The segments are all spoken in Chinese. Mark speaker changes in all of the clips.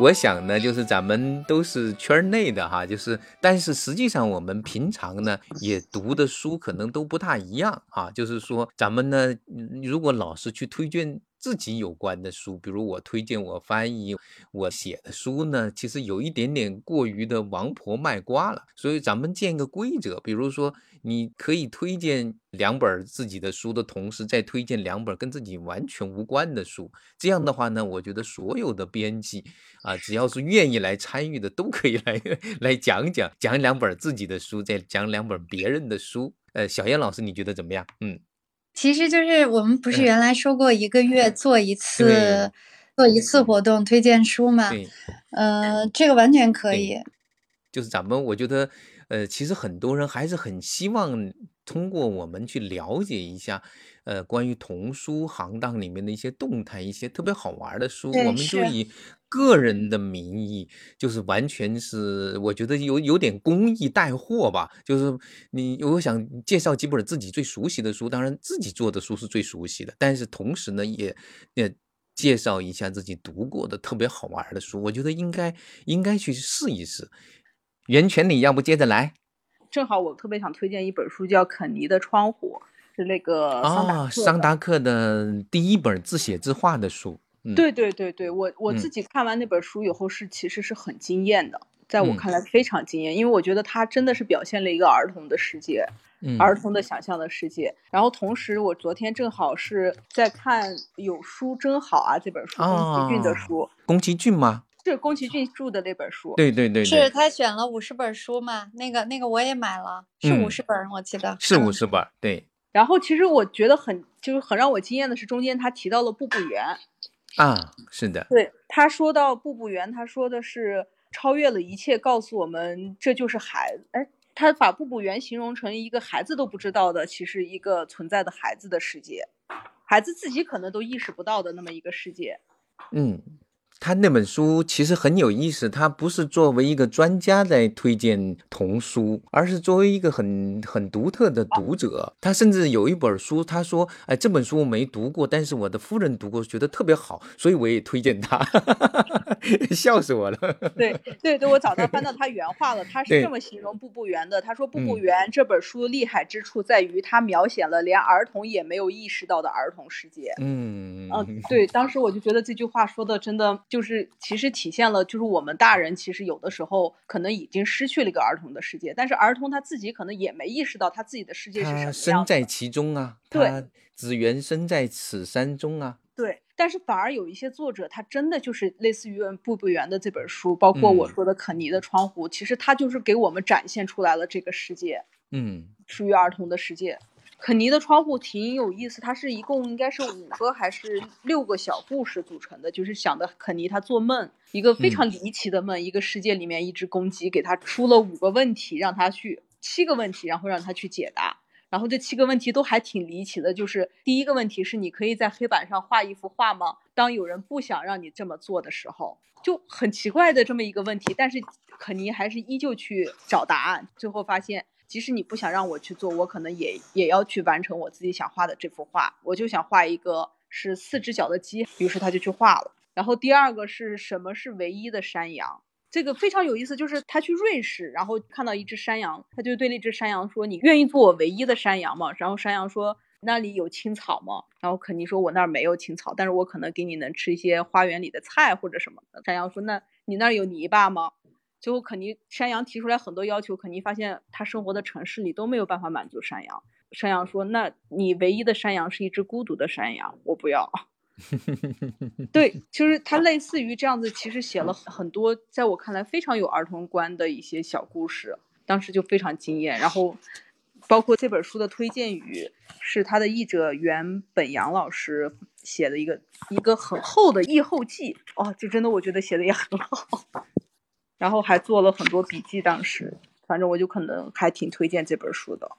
Speaker 1: 我想呢，就是咱们都是圈内的哈，就是，但是实际上我们平常呢也读的书可能都不大一样啊。就是说，咱们呢，如果老是去推荐自己有关的书，比如我推荐我翻译、我写的书呢，其实有一点点过于的王婆卖瓜了。所以咱们建个规则，比如说。你可以推荐两本自己的书的同时，再推荐两本跟自己完全无关的书。这样的话呢，我觉得所有的编辑啊，只要是愿意来参与的，都可以来 来讲讲，讲两本自己的书，再讲两本别人的书。呃，小燕老师，你觉得怎么样？嗯，
Speaker 2: 其实就是我们不是原来说过一个月做一次做一次活动推荐书吗？对，呃，这个完全可以。
Speaker 1: 就是咱们，我觉得。呃，其实很多人还是很希望通过我们去了解一下，呃，关于童书行当里面的一些动态，一些特别好玩的书。我们就以个人的名义，就是完全是，我觉得有有点公益带货吧。就是你我想介绍几本自己最熟悉的书，当然自己做的书是最熟悉的，但是同时呢，也也介绍一下自己读过的特别好玩的书。我觉得应该应该去试一试。袁泉，你要不接着来？
Speaker 3: 正好我特别想推荐一本书，叫《肯尼的窗户》，是那个
Speaker 1: 啊，桑达克的第一本自写自画的书。
Speaker 3: 对对对对，我我自己看完那本书以后是其实是很惊艳的，在我看来非常惊艳，因为我觉得他真的是表现了一个儿童的世界，儿童的想象的世界。然后同时，我昨天正好是在看《有书真好啊》这本书，宫崎骏的书。
Speaker 1: 宫崎骏吗？
Speaker 3: 是宫崎骏著的那本书，
Speaker 1: 对对对，
Speaker 2: 是他选了五十本书嘛？那个那个我也买了，是五十本，我记得
Speaker 1: 是五十本。对，
Speaker 3: 然后其实我觉得很就是很让我惊艳的是中间他提到了步步园
Speaker 1: 啊，是的，
Speaker 3: 对他说到步步园，他说的是超越了一切，告诉我们这就是孩子。哎，他把步步园形容成一个孩子都不知道的，其实一个存在的孩子的世界，孩子自己可能都意识不到的那么一个世界。
Speaker 1: 嗯。他那本书其实很有意思，他不是作为一个专家在推荐童书，而是作为一个很很独特的读者。他甚至有一本书，他说：“哎，这本书我没读过，但是我的夫人读过，觉得特别好，所以我也推荐他。”笑死我了。
Speaker 3: 对对对，我找到翻到他原话了，他是这么形容《步步园》的。他说：“步步园这本书厉害之处在于，它描写了连儿童也没有意识到的儿童世界。”嗯嗯，对，当时我就觉得这句话说的真的。就是其实体现了，就是我们大人其实有的时候可能已经失去了一个儿童的世界，但是儿童他自己可能也没意识到他自己的世界是什么样。
Speaker 1: 身在其中啊，
Speaker 3: 对，
Speaker 1: 只缘身在此山中啊。
Speaker 3: 对，但是反而有一些作者，他真的就是类似于《步步园》的这本书，包括我说的《肯尼的窗户》，其实他就是给我们展现出来了这个世界，
Speaker 1: 嗯，
Speaker 3: 属于儿童的世界。肯尼的窗户挺有意思，它是一共应该是五个还是六个小故事组成的，就是想的肯尼他做梦，一个非常离奇的梦，一个世界里面一只公鸡给他出了五个问题，让他去七个问题，然后让他去解答，然后这七个问题都还挺离奇的，就是第一个问题是你可以在黑板上画一幅画吗？当有人不想让你这么做的时候，就很奇怪的这么一个问题，但是肯尼还是依旧去找答案，最后发现。即使你不想让我去做，我可能也也要去完成我自己想画的这幅画。我就想画一个是四只脚的鸡，于是他就去画了。然后第二个是什么是唯一的山羊？这个非常有意思，就是他去瑞士，然后看到一只山羊，他就对那只山羊说：“你愿意做我唯一的山羊吗？”然后山羊说：“那里有青草吗？”然后肯尼说：“我那儿没有青草，但是我可能给你能吃一些花园里的菜或者什么的。”山羊说：“那你那儿有泥巴吗？”最后，肯尼山羊提出来很多要求，肯尼发现他生活的城市里都没有办法满足山羊。山羊说：“那你唯一的山羊是一只孤独的山羊，我不要。”对，就是他类似于这样子，其实写了很多，在我看来非常有儿童观的一些小故事，当时就非常惊艳。然后，包括这本书的推荐语是他的译者袁本阳老师写的一个一个很厚的译后记，哦，就真的我觉得写的也很好。然后还做了很多笔记，当时反正我就可能还挺推荐这本书的。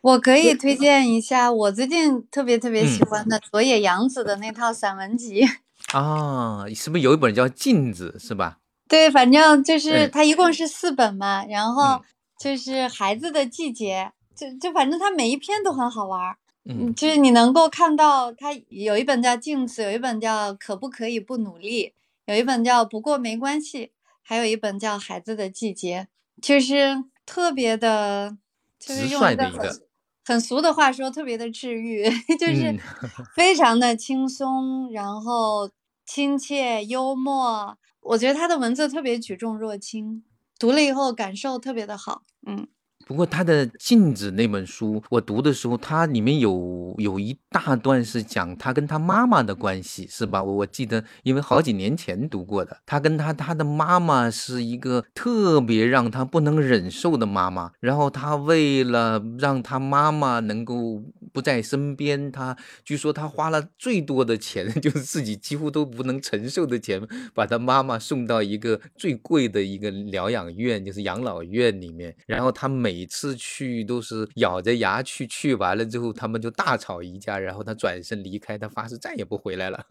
Speaker 2: 我可以推荐一下我最近特别特别喜欢的佐野洋子的那套散文集
Speaker 1: 啊，是不是有一本叫《镜子》是吧？
Speaker 2: 对，反正就是它一共是四本嘛，然后就是孩子的季节，就就反正它每一篇都很好玩。嗯，就是你能够看到，它有一本叫《镜子》，有一本叫《可不可以不努力》，有一本叫《不过没关系》，还有一本叫《孩子的季节》，就是特别的，就是用一个很很俗的话说，特别的治愈，就是非常的轻松，然后亲切幽默。我觉得他的文字特别举重若轻，读了以后感受特别的好，嗯。
Speaker 1: 不过他的镜子那本书，我读的时候，它里面有有一大段是讲他跟他妈妈的关系，是吧？我我记得，因为好几年前读过的，他跟他他的妈妈是一个特别让他不能忍受的妈妈，然后他为了让他妈妈能够不在身边，他据说他花了最多的钱，就是自己几乎都不能承受的钱，把他妈妈送到一个最贵的一个疗养院，就是养老院里面，然后他每每次去都是咬着牙去，去完了之后他们就大吵一架，然后他转身离开，他发誓再也不回来了。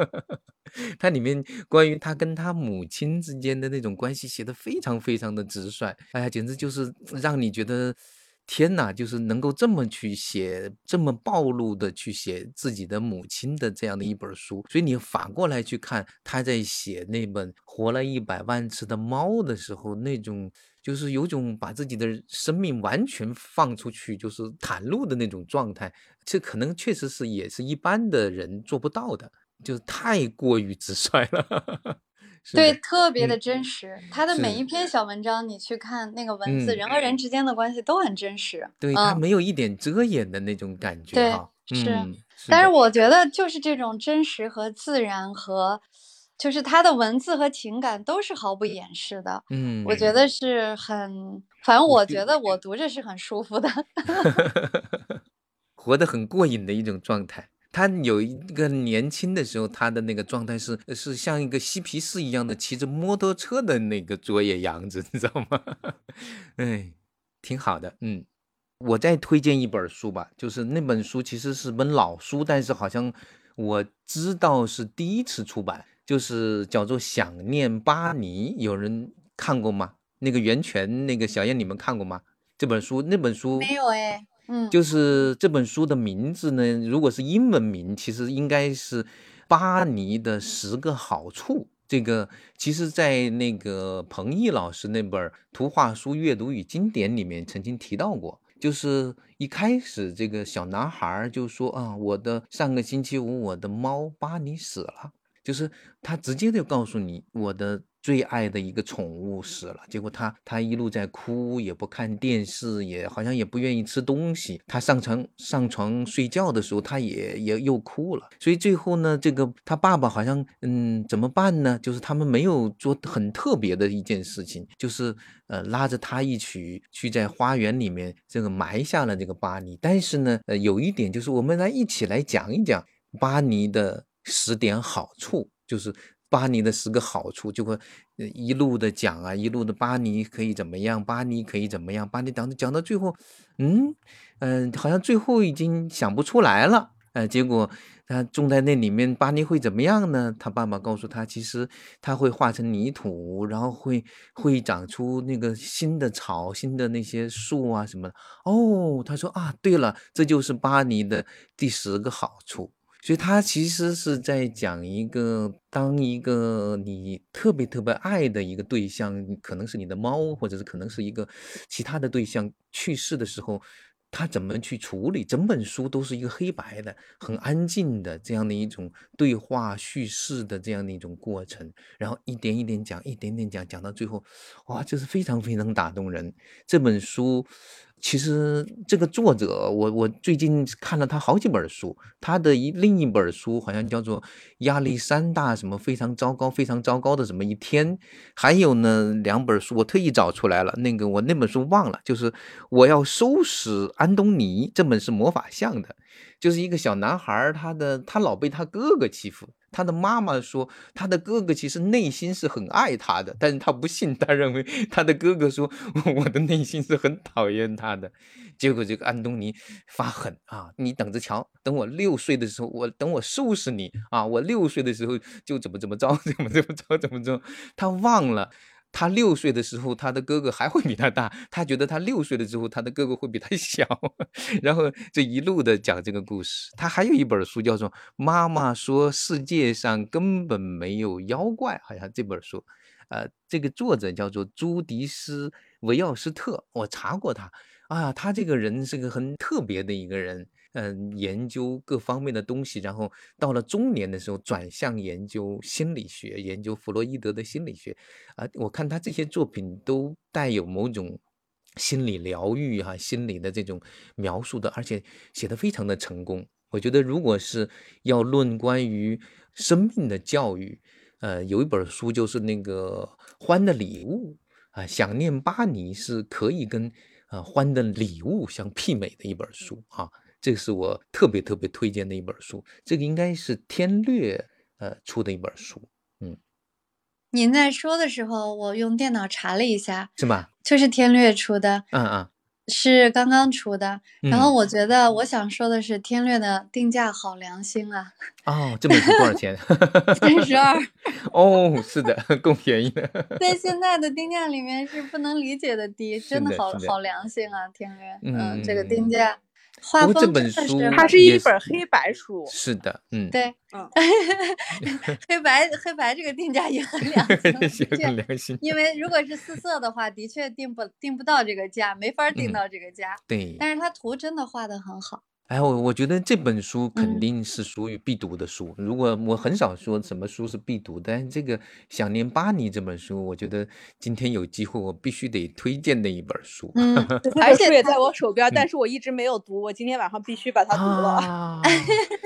Speaker 1: 他里面关于他跟他母亲之间的那种关系写的非常非常的直率，哎呀，简直就是让你觉得天哪，就是能够这么去写，这么暴露的去写自己的母亲的这样的一本书。所以你反过来去看他在写那本《活了一百万次的猫》的时候，那种。就是有种把自己的生命完全放出去，就是袒露的那种状态，这可能确实是也是一般的人做不到的，就是太过于直率了。
Speaker 2: 对，特别的真实。他的每一篇小文章，你去看那个文字，人和人之间的关系都很真实。
Speaker 1: 对他没有一点遮掩的那种感觉。
Speaker 2: 对，是。但是我觉得，就是这种真实和自然和。就是他的文字和情感都是毫不掩饰的，嗯，我觉得是很，反正我觉得我读着是很舒服的，
Speaker 1: 活得很过瘾的一种状态。他有一个年轻的时候，他的那个状态是是像一个嬉皮士一样的骑着摩托车的那个佐野洋子，你知道吗？哎，挺好的，嗯。我再推荐一本书吧，就是那本书其实是本老书，但是好像我知道是第一次出版。就是叫做想念巴尼，有人看过吗？那个源泉，那个小燕，你们看过吗？这本书，那本书
Speaker 2: 没有哎，嗯，
Speaker 1: 就是这本书的名字呢，如果是英文名，其实应该是巴尼的十个好处。这个其实，在那个彭毅老师那本《图画书阅读与经典》里面曾经提到过，就是一开始这个小男孩就说啊，我的上个星期五，我的猫巴尼死了。就是他直接就告诉你，我的最爱的一个宠物死了。结果他他一路在哭，也不看电视，也好像也不愿意吃东西。他上床上床睡觉的时候，他也也又哭了。所以最后呢，这个他爸爸好像嗯怎么办呢？就是他们没有做很特别的一件事情，就是呃拉着他一起去在花园里面这个埋下了这个巴尼。但是呢，呃有一点就是我们来一起来讲一讲巴尼的。十点好处就是巴尼的十个好处，就会一路的讲啊，一路的巴尼可以怎么样，巴尼可以怎么样，巴尼讲讲到最后，嗯嗯，好像最后已经想不出来了，呃，结果他种在那里面，巴尼会怎么样呢？他爸爸告诉他，其实他会化成泥土，然后会会长出那个新的草、新的那些树啊什么的。哦，他说啊，对了，这就是巴尼的第十个好处。所以他其实是在讲一个，当一个你特别特别爱的一个对象，可能是你的猫，或者是可能是一个其他的对象去世的时候，他怎么去处理？整本书都是一个黑白的、很安静的这样的一种对话叙事的这样的一种过程，然后一点一点讲，一点点讲，讲到最后，哇，就是非常非常打动人。这本书。其实这个作者，我我最近看了他好几本书，他的一另一本书好像叫做《亚历山大什么非常糟糕非常糟糕的什么一天》，还有呢两本书我特意找出来了，那个我那本书忘了，就是我要收拾安东尼，这本是魔法像的，就是一个小男孩，他的他老被他哥哥欺负。他的妈妈说，他的哥哥其实内心是很爱他的，但是他不信，他认为他的哥哥说，我的内心是很讨厌他的。结果这个安东尼发狠啊，你等着瞧，等我六岁的时候，我等我收拾你啊，我六岁的时候就怎么怎么着，怎么怎么着，怎么着，他忘了。他六岁的时候，他的哥哥还会比他大。他觉得他六岁的时候，他的哥哥会比他小。然后这一路的讲这个故事。他还有一本书叫做《妈妈说世界上根本没有妖怪》，好像这本书，呃，这个作者叫做朱迪斯·维奥斯特。我查过他，啊，他这个人是个很特别的一个人。嗯，研究各方面的东西，然后到了中年的时候转向研究心理学，研究弗洛伊德的心理学。啊，我看他这些作品都带有某种心理疗愈哈，心理的这种描述的，而且写的非常的成功。我觉得如果是要论关于生命的教育，呃，有一本书就是那个《欢的礼物》啊，想念巴尼是可以跟啊《欢的礼物》相媲美的一本书啊。这个是我特别特别推荐的一本书，这个应该是天略呃出的一本书，嗯。
Speaker 2: 您在说的时候，我用电脑查了一下，
Speaker 1: 是吗？
Speaker 2: 就是天略出的，
Speaker 1: 嗯嗯，
Speaker 2: 是刚刚出的。然后我觉得我想说的是，天略的定价好良心啊！
Speaker 1: 哦，这本书多少钱？
Speaker 2: 三十二。
Speaker 1: 哦，是的，够便宜的。
Speaker 2: 在现在的定价里面是不能理解的低，真的好好良心啊！天略，嗯，这个定价。
Speaker 1: 不过这本书
Speaker 3: 它是一本黑白书，
Speaker 1: 是的，嗯，
Speaker 2: 对，嗯，黑白黑白这个定价也很良心，
Speaker 1: 很良心。
Speaker 2: 因为如果是四色的话，的确定不定不到这个价，没法定到这个价。
Speaker 1: 对，
Speaker 2: 但是它图真的画的很好。
Speaker 1: 哎，我我觉得这本书肯定是属于必读的书。如果我很少说什么书是必读，但是这个《想念巴黎》这本书，我觉得今天有机会，我必须得推荐的一本书。
Speaker 2: 嗯，
Speaker 3: 而且也在我手边，但是我一直没有读，我今天晚上必须把它读了。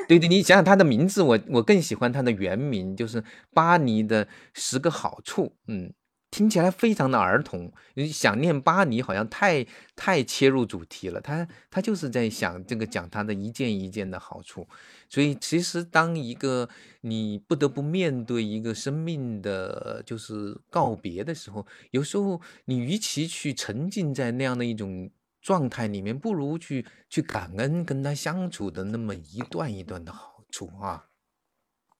Speaker 1: 对对，你想想它的名字，我我更喜欢它的原名，就是《巴黎的十个好处》。嗯。听起来非常的儿童，想念巴尼好像太太切入主题了。他他就是在想这个讲他的一件一件的好处。所以其实当一个你不得不面对一个生命的就是告别的时候，有时候你与其去沉浸在那样的一种状态里面，不如去去感恩跟他相处的那么一段一段的好处啊。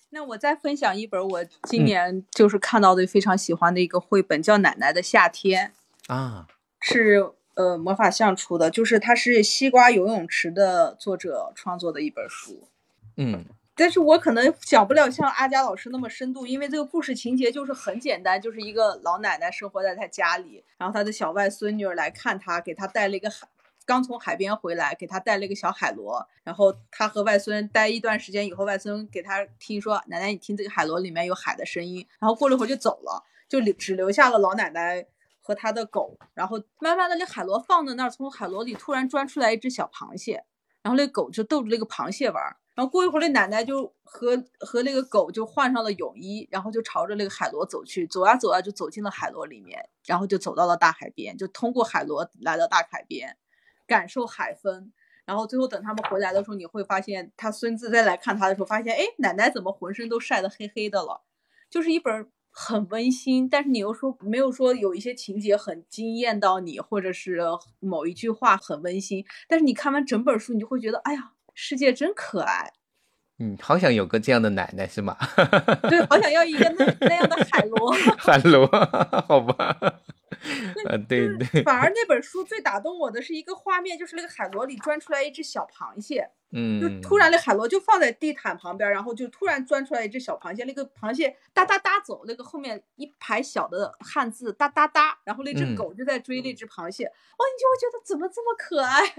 Speaker 3: 那我再分享一本我今年就是看到的非常喜欢的一个绘本，叫《奶奶的夏天》
Speaker 1: 啊，
Speaker 3: 是呃魔法象出的，就是它是西瓜游泳池的作者创作的一本书。
Speaker 1: 嗯，
Speaker 3: 但是我可能讲不了像阿佳老师那么深度，因为这个故事情节就是很简单，就是一个老奶奶生活在她家里，然后她的小外孙女儿来看她，给她带了一个海。刚从海边回来，给他带了一个小海螺，然后他和外孙待一段时间以后，外孙给他听说：“奶奶，你听这个海螺里面有海的声音。”然后过了一会儿就走了，就留只留下了老奶奶和他的狗。然后慢慢的，那海螺放在那儿，从海螺里突然钻出来一只小螃蟹，然后那狗就逗着那个螃蟹玩。然后过一会儿，那奶奶就和和那个狗就换上了泳衣，然后就朝着那个海螺走去，走啊走啊，就走进了海螺里面，然后就走到了大海边，就通过海螺来到大海边。感受海风，然后最后等他们回来的时候，你会发现他孙子再来看他的时候，发现哎，奶奶怎么浑身都晒得黑黑的了？就是一本很温馨，但是你又说没有说有一些情节很惊艳到你，或者是某一句话很温馨，但是你看完整本书，你就会觉得哎呀，世界真可爱。
Speaker 1: 嗯，好想有个这样的奶奶是吗？
Speaker 3: 对，好想要一个那 那样的海螺。
Speaker 1: 海螺，好吧。啊，对对。
Speaker 3: 反而那本 书最打动我的是一个画面，就是那个海螺里钻出来一只小螃蟹。
Speaker 1: 嗯。
Speaker 3: 就突然那海螺就放在地毯旁边，然后就突然钻出来一只小螃蟹，那个螃蟹哒哒哒走，那个后面一排小的汉字哒哒哒，然后那只狗就在追那只螃蟹。哦，你就会觉得怎么这么可爱？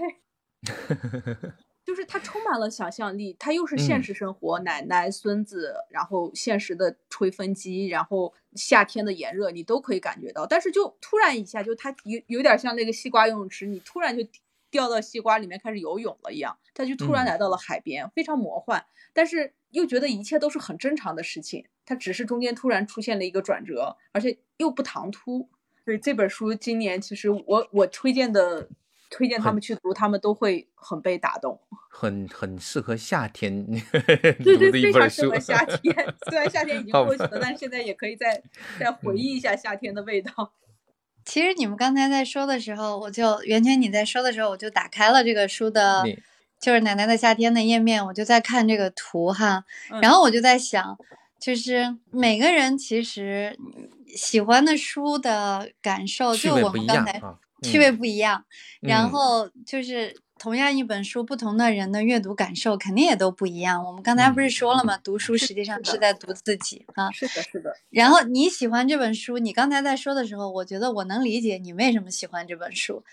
Speaker 3: 就是它充满了想象力，它又是现实生活，奶奶、孙子，然后现实的吹风机，然后夏天的炎热，你都可以感觉到。但是就突然一下，就它有有点像那个西瓜游泳池，你突然就掉到西瓜里面开始游泳了一样，它就突然来到了海边，非常魔幻，但是又觉得一切都是很正常的事情。它只是中间突然出现了一个转折，而且又不唐突。所以这本书今年其实我我推荐的。推荐他们去读，他们都会很被打动。
Speaker 1: 很很适合夏天
Speaker 3: 对对，非常适合夏天。虽然夏天已经过去了，但是现在也可以再 再回忆一下夏天的味道。
Speaker 2: 其实你们刚才在说的时候，我就袁泉你在说的时候，我就打开了这个书的，就是奶奶的夏天的页面，我就在看这个图哈，然后我就在想，就是每个人其实喜欢的书的感受，就我们刚才趣味不一样，然后就是。同样一本书，不同的人的阅读感受肯定也都不一样。我们刚才不是说了吗？读书实际上是在读自己啊。
Speaker 3: 是的，是的。
Speaker 2: 然后你喜欢这本书，你刚才在说的时候，我觉得我能理解你为什么喜欢这本书。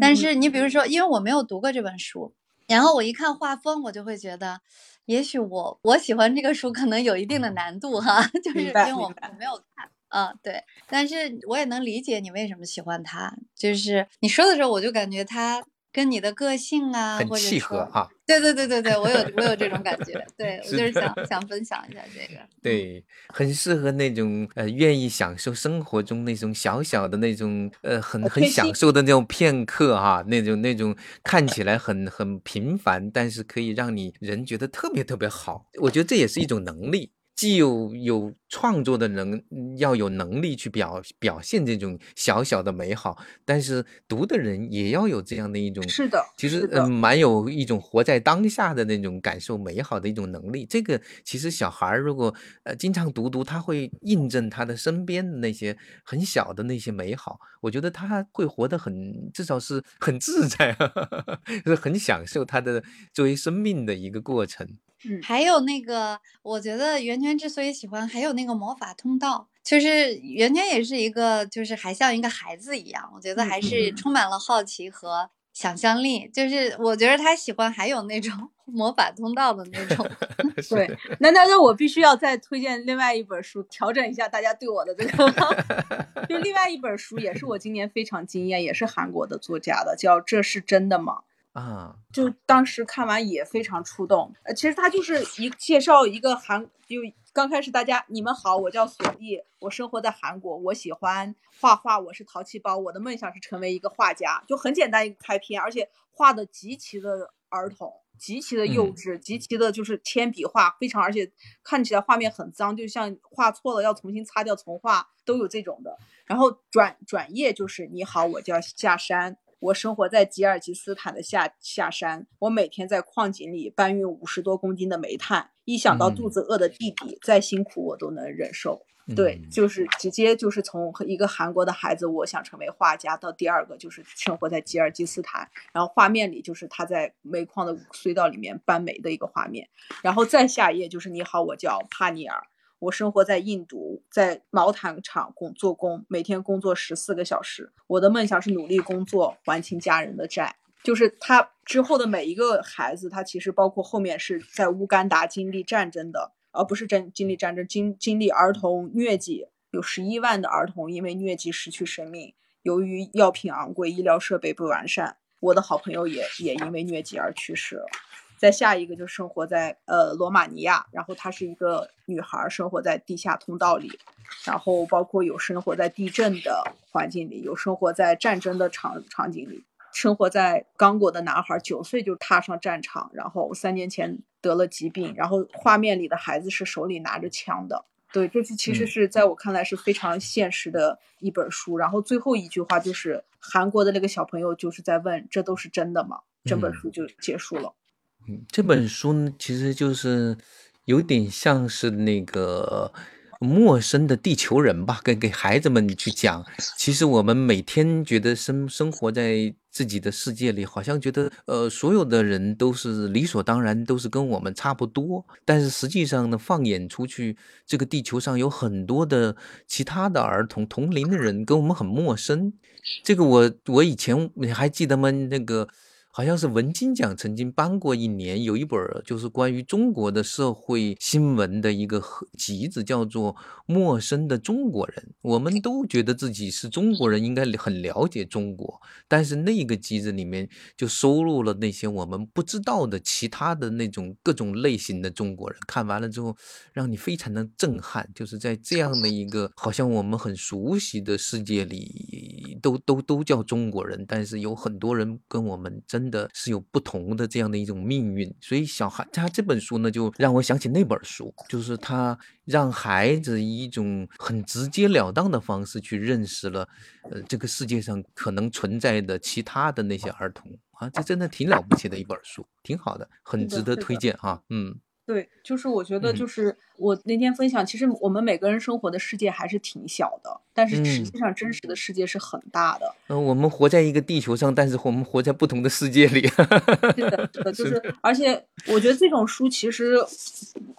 Speaker 2: 但是你比如说，因为我没有读过这本书，然后我一看画风，我就会觉得，也许我我喜欢这个书可能有一定的难度哈，就是因为我我没有看。嗯，对。但是我也能理解你为什么喜欢他。就是你说的时候，我就感觉他。跟你的个性啊，
Speaker 1: 很契合哈。
Speaker 2: 对对对对对，我有我有这种感觉。对我就是想 想分享一下这个。
Speaker 1: 对，很适合那种呃愿意享受生活中那种小小的那种呃很很享受的那种片刻哈，那种那种看起来很很平凡，但是可以让你人觉得特别特别好。我觉得这也是一种能力。既有有创作的人要有能力去表表现这种小小的美好，但是读的人也要有这样的一种
Speaker 3: 是的，
Speaker 1: 其实嗯蛮有一种活在当下的那种感受美好的一种能力。这个其实小孩如果呃经常读读，他会印证他的身边的那些很小的那些美好。我觉得他会活得很至少是很自在，是很享受他的作为生命的一个过程。
Speaker 2: 还有那个，我觉得圆圈之所以喜欢，还有那个魔法通道，就是圆圈也是一个，就是还像一个孩子一样，我觉得还是充满了好奇和想象力。就是我觉得他喜欢还有那种 魔法通道的那种。
Speaker 3: 对，那那那我必须要再推荐另外一本书，调整一下大家对我的这个。就另外一本书也是我今年非常惊艳，也是韩国的作家的，叫《这是真的吗》。
Speaker 1: 啊，
Speaker 3: 就当时看完也非常触动。呃，其实他就是一介绍一个韩，就刚开始大家你们好，我叫索莉，我生活在韩国，我喜欢画画，我是淘气包，我的梦想是成为一个画家，就很简单一个开篇，而且画的极其的儿童，极其的幼稚，极其的就是铅笔画，非常而且看起来画面很脏，就像画错了要重新擦掉重画都有这种的。然后转转页就是你好，我叫夏山。我生活在吉尔吉斯坦的下下山，我每天在矿井里搬运五十多公斤的煤炭。一想到肚子饿的弟弟，再辛苦我都能忍受。对，就是直接就是从一个韩国的孩子，我想成为画家，到第二个就是生活在吉尔吉斯坦，然后画面里就是他在煤矿的隧道里面搬煤的一个画面，然后再下一页就是你好，我叫帕尼尔。我生活在印度，在毛毯厂工做工，每天工作十四个小时。我的梦想是努力工作，还清家人的债。就是他之后的每一个孩子，他其实包括后面是在乌干达经历战争的，而不是真经历战争，经经历儿童疟疾，有十一万的儿童因为疟疾失去生命。由于药品昂贵，医疗设备不完善，我的好朋友也也因为疟疾而去世了。再下一个就生活在呃罗马尼亚，然后她是一个女孩，生活在地下通道里，然后包括有生活在地震的环境里，有生活在战争的场场景里，生活在刚果的男孩九岁就踏上战场，然后三年前得了疾病，然后画面里的孩子是手里拿着枪的，对，这是其实是在我看来是非常现实的一本书。然后最后一句话就是韩国的那个小朋友就是在问：这都是真的吗？整本书就结束了。
Speaker 1: 这本书呢，其实就是有点像是那个陌生的地球人吧，给给孩子们去讲。其实我们每天觉得生生活在自己的世界里，好像觉得呃，所有的人都是理所当然，都是跟我们差不多。但是实际上呢，放眼出去，这个地球上有很多的其他的儿童，同龄的人跟我们很陌生。这个我我以前你还记得吗？那个。好像是文津奖曾经颁过一年，有一本就是关于中国的社会新闻的一个集子，叫做《陌生的中国人》。我们都觉得自己是中国人，应该很了解中国，但是那个集子里面就收录了那些我们不知道的其他的那种各种类型的中国人。看完了之后，让你非常的震撼，就是在这样的一个好像我们很熟悉的世界里，都都都叫中国人，但是有很多人跟我们真的是有不同的这样的一种命运。所以小孩他这本书呢，就让我想起那本书，就是他让孩子以一种很直截了当的方式去认识了，呃，这个世界上可能存在的其他的那些儿童啊，这真的挺了不起的一本书，挺好的，很值得推荐哈，嗯。
Speaker 3: 对，就是我觉得，就是我那天分享，其实我们每个人生活的世界还是挺小的，但是实际上真实的世界是很大的。
Speaker 1: 嗯，我们活在一个地球上，但是我们活在不同的世界里。
Speaker 3: 是的，是的，就是，而且我觉得这种书其实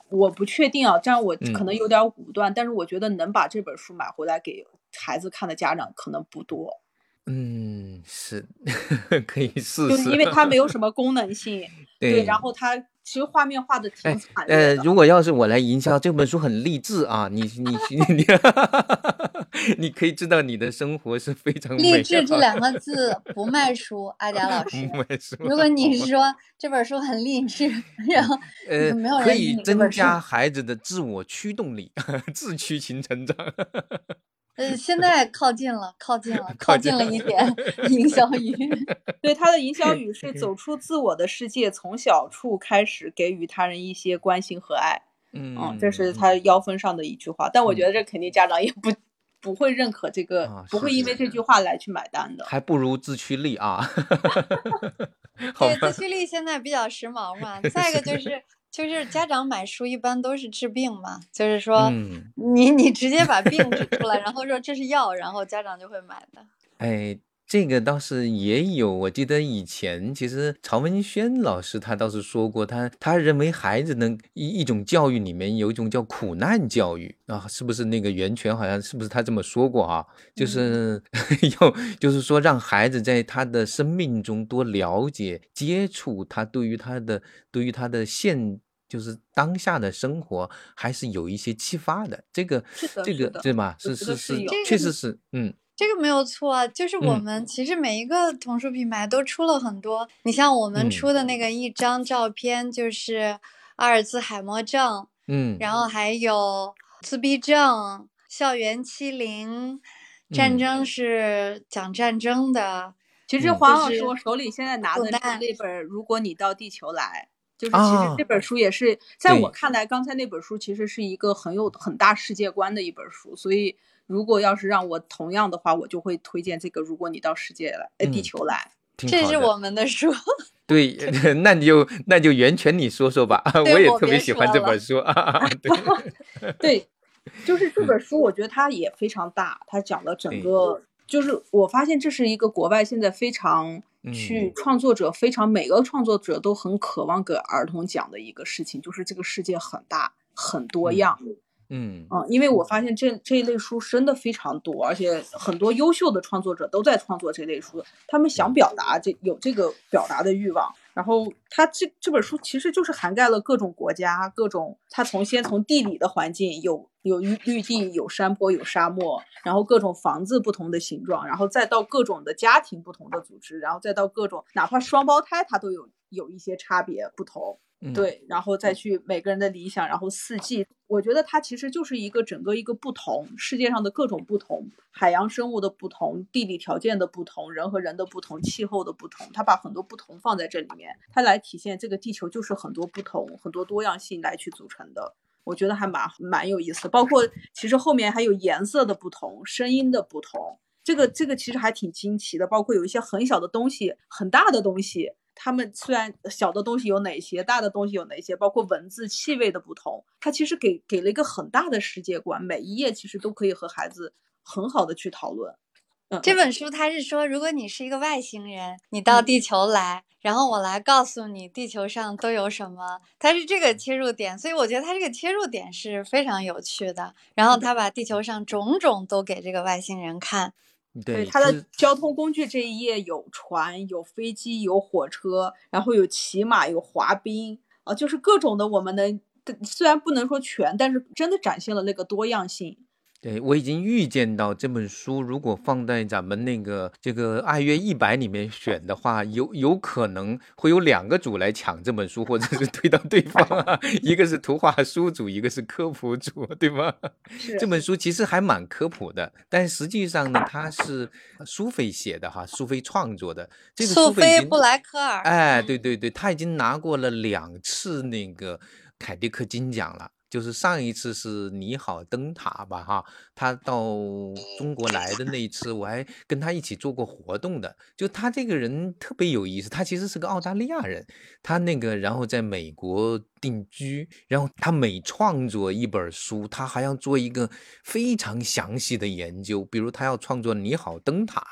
Speaker 3: 我不确定啊，这样我可能有点武断，但是我觉得能把这本书买回来给孩子看的家长可能不多。
Speaker 1: 嗯，是 可以试试，就
Speaker 3: 是因为它没有什么功能性，对，然后它其实画面画的挺惨
Speaker 1: 的。呃，如果要是我来营销这本书很励志啊，你你你，你可以知道你的生活是非常
Speaker 2: 励志这两个字不卖书，阿佳老师
Speaker 1: 不卖书。
Speaker 2: 如果你是说这本书很励志，然后
Speaker 1: 呃，可以增加孩子的自我驱动力，自驱型成长。
Speaker 2: 呃，现在靠近了，靠近了，靠近了一点营销语。
Speaker 3: 对，他的营销语是走 出自我的世界，从小处开始给予他人一些关心和爱。嗯，这是他腰封上的一句话。但我觉得这肯定家长也不不会认可这个，不会因为这句话来去买单的。
Speaker 1: 还不如自驱力啊。
Speaker 2: 对，自驱力现在比较时髦嘛。再一个就是。就是家长买书一般都是治病嘛，就是说你你直接把病指出来，然后说这是药，然后家长就会买的。
Speaker 1: 哎。这个倒是也有，我记得以前其实曹文轩老师他倒是说过，他他认为孩子能一一种教育里面有一种叫苦难教育啊，是不是那个源泉好像是不是他这么说过啊？就是 要就是说让孩子在他的生命中多了解、接触，他对于他的对于他的现就是当下的生活还是有一些启发的。这个这个对吧？是是是，确实是嗯。
Speaker 2: 这个没有错啊，就是我们其实每一个童书品牌都出了很多。你像我们出的那个一张照片，就是阿尔兹海默症，
Speaker 1: 嗯，
Speaker 2: 然后还有自闭症、校园欺凌、战争是讲战争的。
Speaker 3: 其实黄老师我手里现在拿的那本《如果你到地球来》，就是其实这本书也是在我看来，刚才那本书其实是一个很有很大世界观的一本书，所以。如果要是让我同样的话，我就会推荐这个。如果你到世界来，呃，地球来，
Speaker 2: 这是我们的书。
Speaker 1: 对，那你就那就源泉你说说吧，我也特别喜欢这本书啊。
Speaker 3: 对，就是这本书，我觉得它也非常大，它讲了整个，就是我发现这是一个国外现在非常去创作者非常每个创作者都很渴望给儿童讲的一个事情，就是这个世界很大很多样。
Speaker 1: 嗯
Speaker 3: 嗯，因为我发现这这一类书真的非常多，而且很多优秀的创作者都在创作这类书，他们想表达这有这个表达的欲望。然后他这这本书其实就是涵盖了各种国家、各种，他从先从地理的环境有有绿绿地、有山坡、有沙漠，然后各种房子不同的形状，然后再到各种的家庭不同的组织，然后再到各种哪怕双胞胎，它都有有一些差别不同。对，然后再去每个人的理想，然后四季，我觉得它其实就是一个整个一个不同世界上的各种不同，海洋生物的不同，地理条件的不同，人和人的不同，气候的不同，它把很多不同放在这里面，它来体现这个地球就是很多不同、很多多样性来去组成的，我觉得还蛮蛮有意思。包括其实后面还有颜色的不同、声音的不同，这个这个其实还挺惊奇的。包括有一些很小的东西，很大的东西。他们虽然小的东西有哪些，大的东西有哪些，包括文字、气味的不同，它其实给给了一个很大的世界观。每一页其实都可以和孩子很好的去讨论。
Speaker 2: 嗯，这本书它是说，如果你是一个外星人，你到地球来，然后我来告诉你地球上都有什么，它是这个切入点，所以我觉得它这个切入点是非常有趣的。然后他把地球上种种都给这个外星人看。
Speaker 1: 对
Speaker 3: 它的交通工具这一页有船、有飞机、有火车，然后有骑马、有滑冰啊，就是各种的。我们的虽然不能说全，但是真的展现了那个多样性。
Speaker 1: 对我已经预见到这本书，如果放在咱们那个这个爱乐一百里面选的话，有有可能会有两个组来抢这本书，或者是推到对方 啊，一个是图画书组，一个是科普组，对吗？这本书其实还蛮科普的，但实际上呢，它是苏菲写的哈，苏菲创作的。这个苏
Speaker 2: 菲布莱克尔，
Speaker 1: 哎，对对对，他已经拿过了两次那个凯迪克金奖了。就是上一次是你好灯塔吧，哈，他到中国来的那一次，我还跟他一起做过活动的。就他这个人特别有意思，他其实是个澳大利亚人，他那个然后在美国定居，然后他每创作一本书，他还要做一个非常详细的研究，比如他要创作你好灯塔。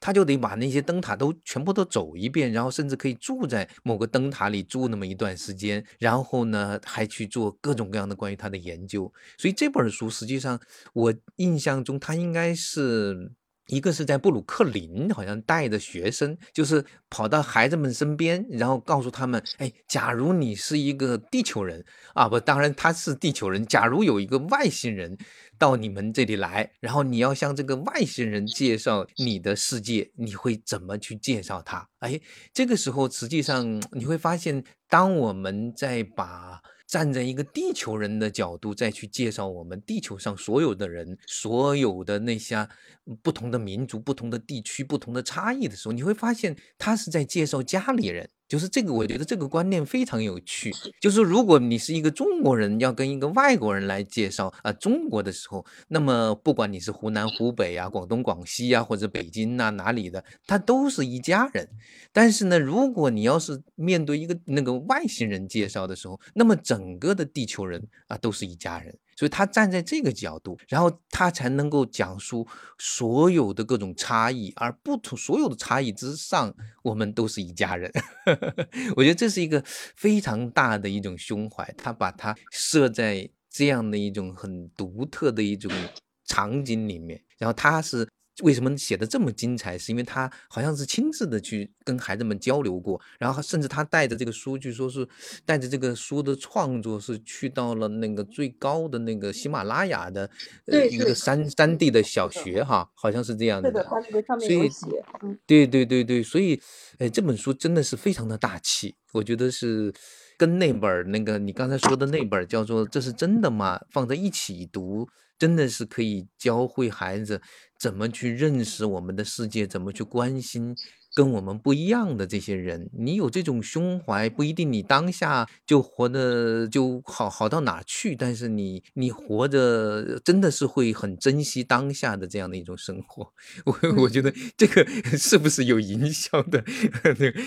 Speaker 1: 他就得把那些灯塔都全部都走一遍，然后甚至可以住在某个灯塔里住那么一段时间，然后呢还去做各种各样的关于他的研究。所以这本书实际上我印象中他应该是。一个是在布鲁克林，好像带着学生，就是跑到孩子们身边，然后告诉他们：哎，假如你是一个地球人啊，不，当然他是地球人。假如有一个外星人到你们这里来，然后你要向这个外星人介绍你的世界，你会怎么去介绍他？哎，这个时候实际上你会发现，当我们在把站在一个地球人的角度再去介绍我们地球上所有的人、所有的那些不同的民族、不同的地区、不同的差异的时候，你会发现他是在介绍家里人。就是这个，我觉得这个观念非常有趣。就是如果你是一个中国人，要跟一个外国人来介绍啊中国的时候，那么不管你是湖南、湖北啊、广东、广西啊，或者北京啊哪里的，他都是一家人。但是呢，如果你要是面对一个那个外星人介绍的时候，那么整个的地球人啊都是一家人。所以他站在这个角度，然后他才能够讲述所有的各种差异，而不同所有的差异之上，我们都是一家人。我觉得这是一个非常大的一种胸怀，他把它设在这样的一种很独特的一种场景里面，然后他是。为什么写的这么精彩？是因为他好像是亲自的去跟孩子们交流过，然后甚至他带着这个书，据说是带着这个书的创作是去到了那个最高的那个喜马拉雅的一个山山地的小学哈，好像是这样的。
Speaker 3: 的，他那个上面有写。
Speaker 1: 对对对对，所以哎，这本书真的是非常的大气，我觉得是跟那本那个你刚才说的那本叫做《这是真的吗》放在一起读。真的是可以教会孩子怎么去认识我们的世界，怎么去关心跟我们不一样的这些人。你有这种胸怀，不一定你当下就活得就好好到哪去，但是你你活着真的是会很珍惜当下的这样的一种生活。我我觉得这个 是不是有营销的那个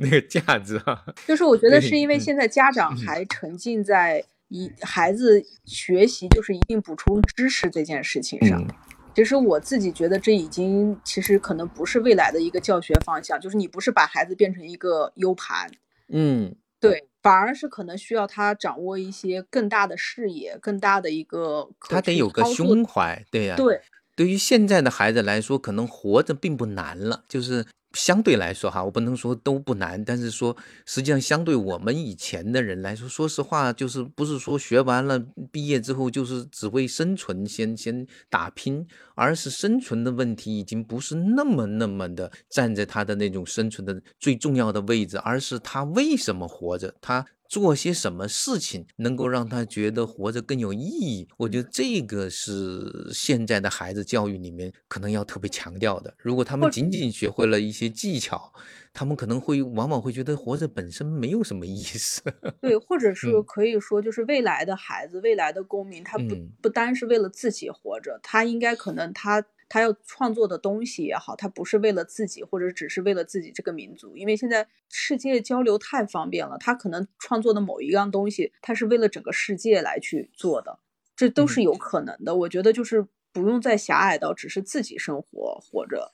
Speaker 1: 那个价值啊？
Speaker 3: 就是我觉得是因为现在家长还沉浸在。一孩子学习就是一定补充知识这件事情上，其实我自己觉得这已经其实可能不是未来的一个教学方向，就是你不是把孩子变成一个 U 盘，
Speaker 1: 嗯，
Speaker 3: 对，反而是可能需要他掌握一些更大的视野，更大的一个
Speaker 1: 他得有个胸怀，对呀，
Speaker 3: 对，
Speaker 1: 对于现在的孩子来说，可能活着并不难了，就是。相对来说哈，我不能说都不难，但是说实际上相对我们以前的人来说，说实话就是不是说学完了毕业之后就是只为生存先先打拼，而是生存的问题已经不是那么那么的站在他的那种生存的最重要的位置，而是他为什么活着，他。做些什么事情能够让他觉得活着更有意义？我觉得这个是现在的孩子教育里面可能要特别强调的。如果他们仅仅学会了一些技巧，他们可能会往往会觉得活着本身没有什么意思。
Speaker 3: 对，或者是可以说，就是未来的孩子、未来的公民，他不不单是为了自己活着，他应该可能他。他要创作的东西也好，他不是为了自己，或者只是为了自己这个民族，因为现在世界交流太方便了。他可能创作的某一样东西，他是为了整个世界来去做的，这都是有可能的。我觉得就是不用再狭隘到只是自己生活活着，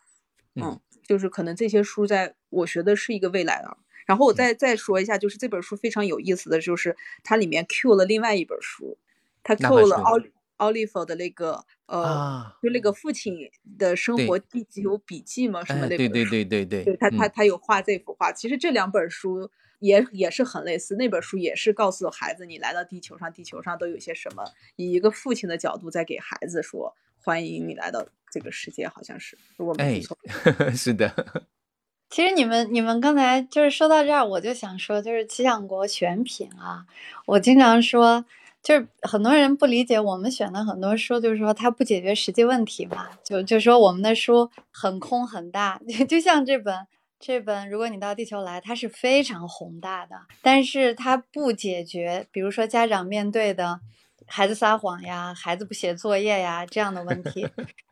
Speaker 3: 嗯，就是可能这些书在我学的是一个未来啊。然后我再再说一下，就是这本书非常有意思的就是它里面 Q 了另外一本书，它 Q 了奥奥利弗的那个。呃，就那个父亲的生活地球笔记嘛，什么那本书，
Speaker 1: 对对对对
Speaker 3: 对，他他他有画这幅画。其实这两本书也也是很类似，那本书也是告诉孩子，你来到地球上，地球上都有些什么，以一个父亲的角度在给孩子说，欢迎你来到这个世界，好像是，如果没记错，
Speaker 1: 是的。
Speaker 2: 其实你们你们刚才就是说到这儿，我就想说，就是吉祥国选品啊，我经常说，就是很多人不理解我们选的很多书，就是说它不解决实际问题嘛，就就说我们的书很空很大，就像这本这本，如果你到地球来，它是非常宏大的，但是它不解决，比如说家长面对的孩子撒谎呀、孩子不写作业呀这样的问题，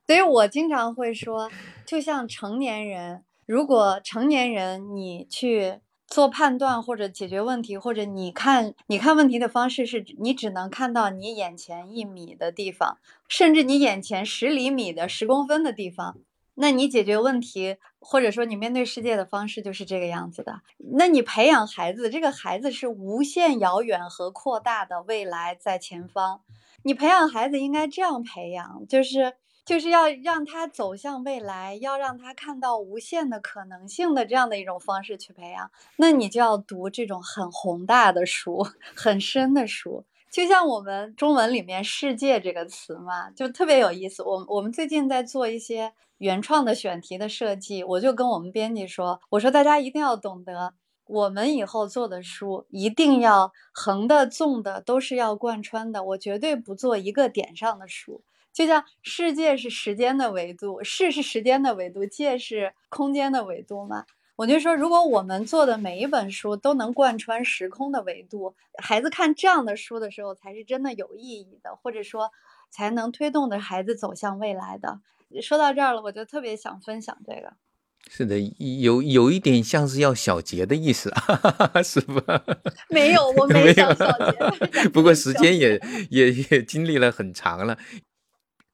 Speaker 2: 所以我经常会说，就像成年人。如果成年人你去做判断或者解决问题，或者你看你看问题的方式是你只能看到你眼前一米的地方，甚至你眼前十厘米的十公分的地方，那你解决问题或者说你面对世界的方式就是这个样子的。那你培养孩子，这个孩子是无限遥远和扩大的未来在前方，你培养孩子应该这样培养，就是。就是要让他走向未来，要让他看到无限的可能性的这样的一种方式去培养。那你就要读这种很宏大的书、很深的书。就像我们中文里面“世界”这个词嘛，就特别有意思。我我们最近在做一些原创的选题的设计，我就跟我们编辑说：“我说大家一定要懂得，我们以后做的书一定要横的、纵的都是要贯穿的。我绝对不做一个点上的书。”就像世界是时间的维度，世是时间的维度，界是空间的维度嘛。我就说，如果我们做的每一本书都能贯穿时空的维度，孩子看这样的书的时候，才是真的有意义的，或者说才能推动着孩子走向未来的。说到这儿了，我就特别想分享这个。
Speaker 1: 是的，有有一点像是要小结的意思，是吧？
Speaker 2: 没有，我没想小结。
Speaker 1: 不过时间也也也经历了很长了。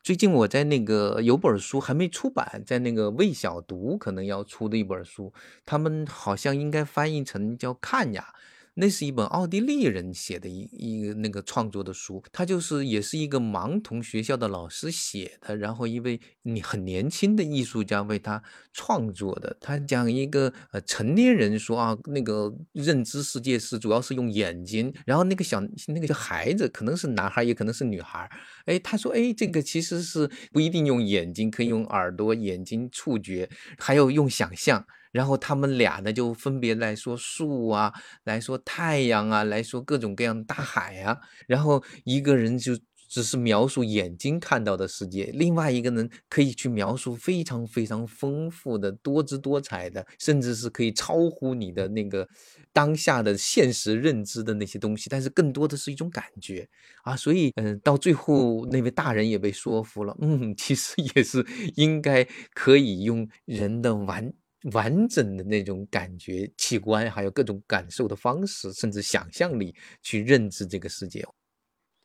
Speaker 1: 最近我在那个有本书还没出版，在那个魏小读可能要出的一本书，他们好像应该翻译成叫看呀。那是一本奥地利人写的一一个那个创作的书，他就是也是一个盲童学校的老师写的，然后一位你很年轻的艺术家为他创作的。他讲一个呃成年人说啊，那个认知世界是主要是用眼睛，然后那个小那个孩子可能是男孩也可能是女孩，哎，他说哎这个其实是不一定用眼睛，可以用耳朵、眼睛、触觉，还有用想象。然后他们俩呢，就分别来说树啊，来说太阳啊，来说各种各样的大海啊。然后一个人就只是描述眼睛看到的世界，另外一个人可以去描述非常非常丰富的、多姿多彩的，甚至是可以超乎你的那个当下的现实认知的那些东西。但是更多的是一种感觉啊。所以，嗯，到最后那位大人也被说服了，嗯，其实也是应该可以用人的完。完整的那种感觉器官，还有各种感受的方式，甚至想象力去认知这个世界。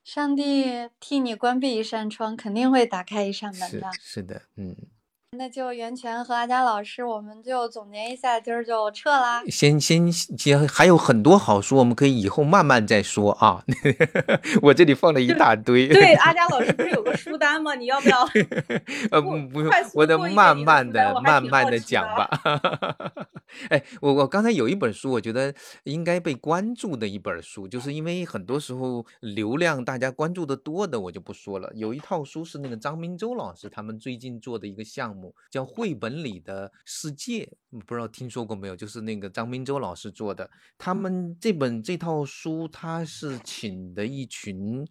Speaker 2: 上帝替你关闭一扇窗，肯定会打开一扇门的。
Speaker 1: 是的，嗯。
Speaker 2: 那就袁泉和阿佳老师，我们就总结一下，今儿就撤啦。
Speaker 1: 先先先，还有很多好书，我们可以以后慢慢再说啊。我这里放了一大堆。
Speaker 3: 对，阿 佳老师不是有个书单吗？你要不要？
Speaker 1: 呃，不不用，我得慢慢的、慢慢的讲吧。哎，我我刚才有一本书，我觉得应该被关注的一本书，就是因为很多时候流量大家关注的多的，我就不说了。有一套书是那个张明洲老师他们最近做的一个项目。叫绘本里的世界，不知道听说过没有？就是那个张明洲老师做的。他们这本这套书，他是请的一群。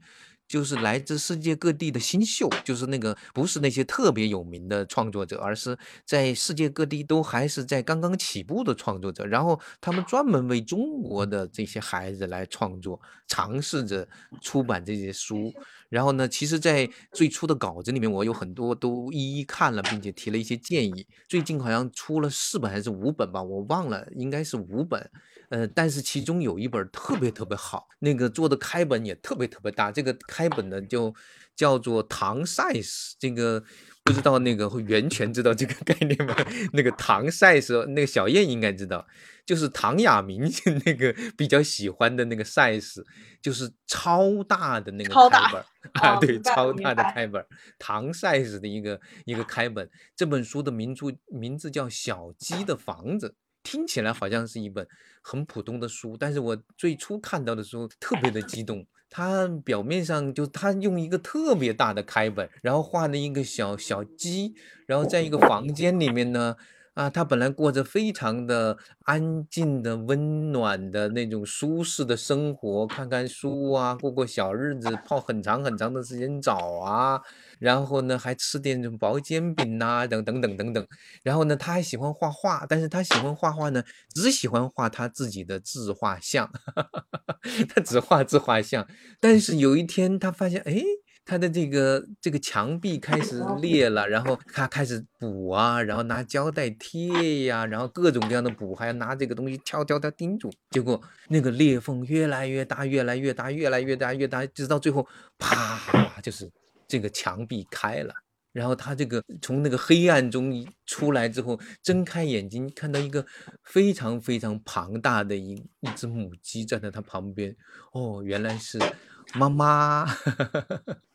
Speaker 1: 就是来自世界各地的新秀，就是那个不是那些特别有名的创作者，而是在世界各地都还是在刚刚起步的创作者。然后他们专门为中国的这些孩子来创作，尝试着出版这些书。然后呢，其实，在最初的稿子里面，我有很多都一一看了，并且提了一些建议。最近好像出了四本还是五本吧，我忘了，应该是五本。呃，但是其中有一本特别特别好，那个做的开本也特别特别大。这个开本呢就叫做唐赛斯这个不知道那个袁泉知道这个概念吗？那个唐 size，那个小燕应该知道，就是唐亚明那个比较喜欢的那个 size，就是超大的那个开本 啊，对，超大的开本，唐 size 的一个一个开本。这本书的名著名字叫《小鸡的房子》。听起来好像是一本很普通的书，但是我最初看到的时候特别的激动，他表面上就他用一个特别大的开本，然后画了一个小小鸡，然后在一个房间里面呢。啊，他本来过着非常的安静的、温暖的那种舒适的生活，看看书啊，过过小日子，泡很长很长的时间澡啊，然后呢，还吃点种薄煎饼呐，等等等等等。然后呢，他还喜欢画画，但是他喜欢画画呢，只喜欢画他自己的自画像，他只画自画像。但是有一天，他发现，哎。他的这个这个墙壁开始裂了，然后他开始补啊，然后拿胶带贴呀，然后各种各样的补，还要拿这个东西敲敲敲钉住，结果那个裂缝越来越大，越来越大，越来越大，越大，直到最后，啪，就是这个墙壁开了，然后他这个从那个黑暗中出来之后，睁开眼睛看到一个非常非常庞大的一一只母鸡站在他旁边，哦，原来是妈妈。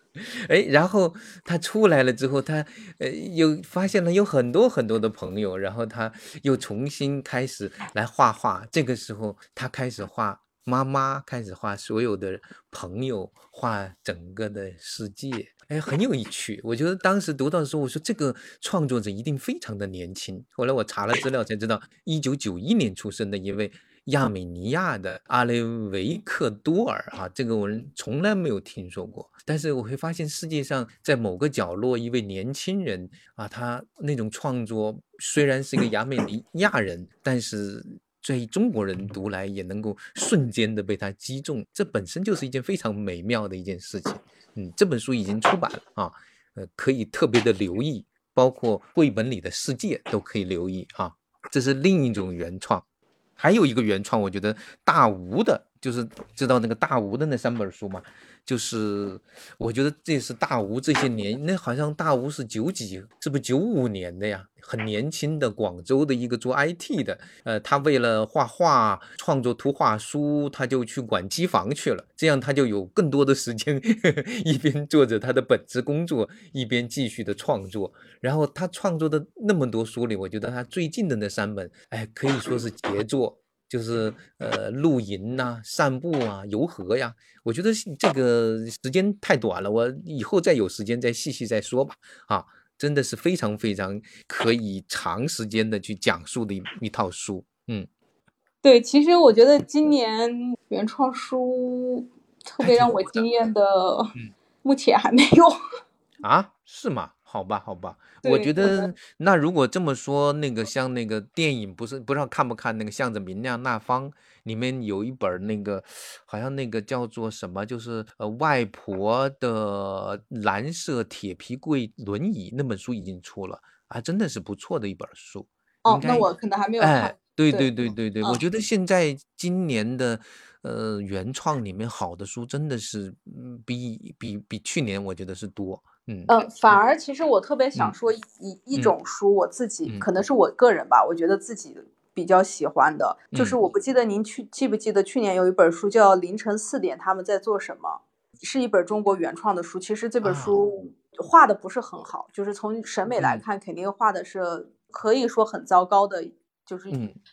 Speaker 1: 哎，然后他出来了之后，他呃又发现了有很多很多的朋友，然后他又重新开始来画画。这个时候，他开始画妈妈，开始画所有的朋友，画整个的世界。哎，很有趣。我觉得当时读到的时候，我说这个创作者一定非常的年轻。后来我查了资料才知道，一九九一年出生的一位。亚美尼亚的阿雷维克多尔啊，这个我从来没有听说过。但是我会发现，世界上在某个角落，一位年轻人啊，他那种创作虽然是一个亚美尼 亚人，但是在中国人读来也能够瞬间的被他击中，这本身就是一件非常美妙的一件事情。嗯，这本书已经出版了啊，呃，可以特别的留意，包括绘本里的世界都可以留意啊，这是另一种原创。还有一个原创，我觉得大吴的，就是知道那个大吴的那三本书嘛。就是我觉得这是大吴这些年，那好像大吴是九几，是不是九五年的呀？很年轻的广州的一个做 IT 的，呃，他为了画画创作图画书，他就去管机房去了，这样他就有更多的时间，一边做着他的本职工作，一边继续的创作。然后他创作的那么多书里，我觉得他最近的那三本，哎，可以说是杰作。就是呃露营呐、散步啊、游河呀，我觉得这个时间太短了，我以后再有时间再细细再说吧。啊，真的是非常非常可以长时间的去讲述的一一套书。嗯，
Speaker 3: 对，其实我觉得今年原创书特别让我惊艳的，目前还没有。
Speaker 1: 啊？是吗？好吧，好吧，我觉得那如果这么说，那个像那个电影，不是不知道看不看那个《向着明亮那方》里面有一本那个，好像那个叫做什么，就是呃外婆的蓝色铁皮柜轮椅那本书已经出了，啊，真的是不错的一本书。
Speaker 3: 哦，那我可能还没有看。
Speaker 1: 对对对对对，我觉得现在今年的呃原创里面好的书真的是嗯比比比去年我觉得是多。嗯
Speaker 3: 反而其实我特别想说一一种书，我自己可能是我个人吧，我觉得自己比较喜欢的，就是我不记得您去记不记得去年有一本书叫《凌晨四点他们在做什么》，是一本中国原创的书。其实这本书画的不是很好，就是从审美来看，肯定画的是可以说很糟糕的。就是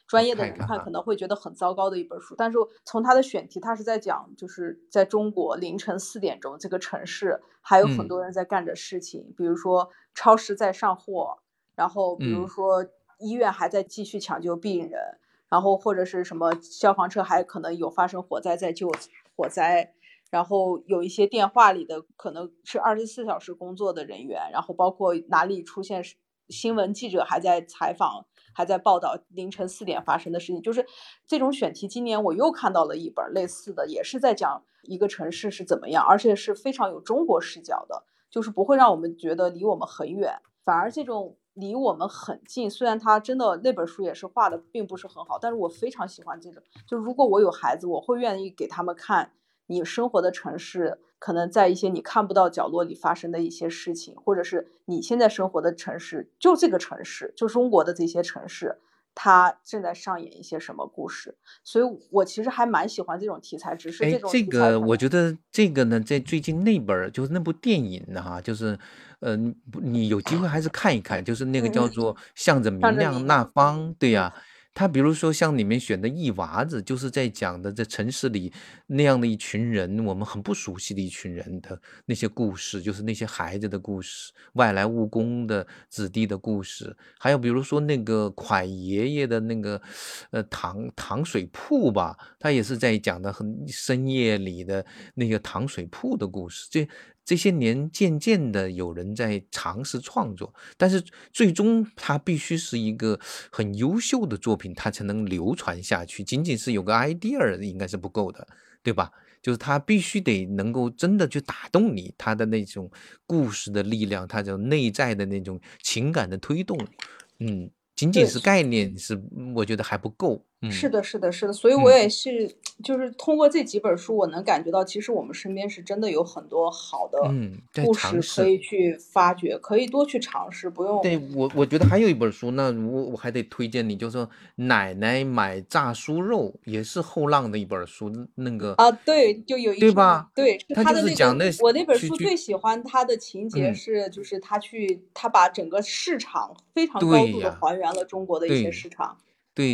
Speaker 3: 专业的人看可能会觉得很糟糕的一本书，但是从它的选题，它是在讲就是在中国凌晨四点钟这个城市还有很多人在干着事情，比如说超市在上货，然后比如说医院还在继续抢救病人，然后或者是什么消防车还可能有发生火灾在救火灾，然后有一些电话里的可能是二十四小时工作的人员，然后包括哪里出现新闻记者还在采访。还在报道凌晨四点发生的事情，就是这种选题。今年我又看到了一本类似的，也是在讲一个城市是怎么样，而且是非常有中国视角的，就是不会让我们觉得离我们很远，反而这种离我们很近。虽然他真的那本书也是画的并不是很好，但是我非常喜欢这种。就如果我有孩子，我会愿意给他们看你生活的城市。可能在一些你看不到角落里发生的一些事情，或者是你现在生活的城市，就这个城市，就中国的这些城市，它正在上演一些什么故事？所以我其实还蛮喜欢这种题材，只是这种。
Speaker 1: 这个我觉得这个呢，在最近那本就是那部电影呢，哈，就是，呃，你有机会还是看一看，就是那个叫做《向着明亮那方》，对呀。他比如说像里面选的一娃子，就是在讲的在城市里那样的一群人，我们很不熟悉的一群人的那些故事，就是那些孩子的故事，外来务工的子弟的故事，还有比如说那个蒯爷爷的那个呃糖糖水铺吧，他也是在讲的很深夜里的那个糖水铺的故事，这。这些年，渐渐的有人在尝试创作，但是最终它必须是一个很优秀的作品，它才能流传下去。仅仅是有个 idea 应该是不够的，对吧？就是它必须得能够真的去打动你，它的那种故事的力量，它的内在的那种情感的推动，嗯。仅仅是概念是，我觉得还不够。
Speaker 3: 是的，是的，是的，所以我也是，就是通过这几本书，我能感觉到，其实我们身边是真的有很多好的故事可以去发掘，可以多去尝试，不用。
Speaker 1: 对我，我觉得还有一本书，那我我还得推荐你，就是奶奶买炸酥肉，也是后浪的一本书，那个
Speaker 3: 啊，对，就有一
Speaker 1: 对吧？
Speaker 3: 对，
Speaker 1: 他
Speaker 3: 的那个我那本书最喜欢他的情节是，就是他去他把整个市场非常高度的还原。了中国的一些市场，
Speaker 1: 对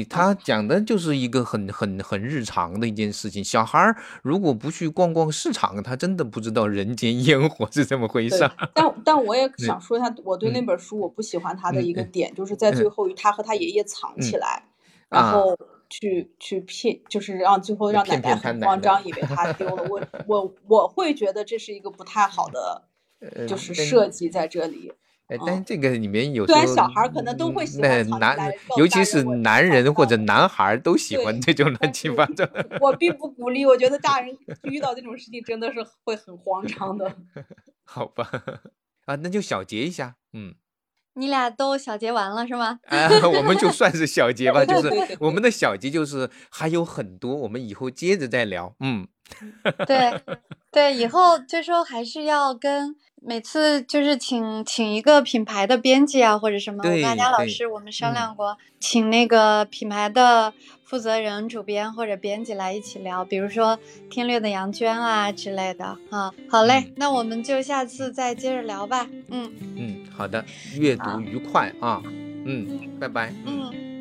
Speaker 1: 他讲的就是一个很很很日常的一件事情。小孩儿如果不去逛逛市场，他真的不知道人间烟火是怎么回事。
Speaker 3: 但但我也 想说一下，我对那本书我不喜欢他的一个点，就是在最后他和他爷爷藏起来，然后去去骗，就是让最后让奶奶很慌张，以为他丢了。我我我会觉得这是一个不太好的，就是设计在这里。
Speaker 1: 哎，但是这个里面有，虽然
Speaker 3: 小孩可能都会喜欢
Speaker 1: 男，尤其是男人或者男孩都喜欢这种乱七八糟。
Speaker 3: 我并不鼓励，我觉得大人遇到这种事情真的是会很慌张的。
Speaker 1: 好吧，啊，那就小结一下，嗯。
Speaker 2: 你俩都小结完了是吗？
Speaker 1: 啊，我们就算是小结吧，就是我们的小结就是还有很多，我们以后接着再聊，嗯。
Speaker 2: 对，对，以后就说还是要跟。每次就是请请一个品牌的编辑啊，或者什么，大家老师我们商量过，请那个品牌的负责人、主编或者编辑来一起聊，比如说天略的杨娟啊之类的啊。好嘞，那我们就下次再接着聊吧。嗯
Speaker 1: 嗯，好的，阅读愉快啊。嗯，拜拜。
Speaker 2: 嗯。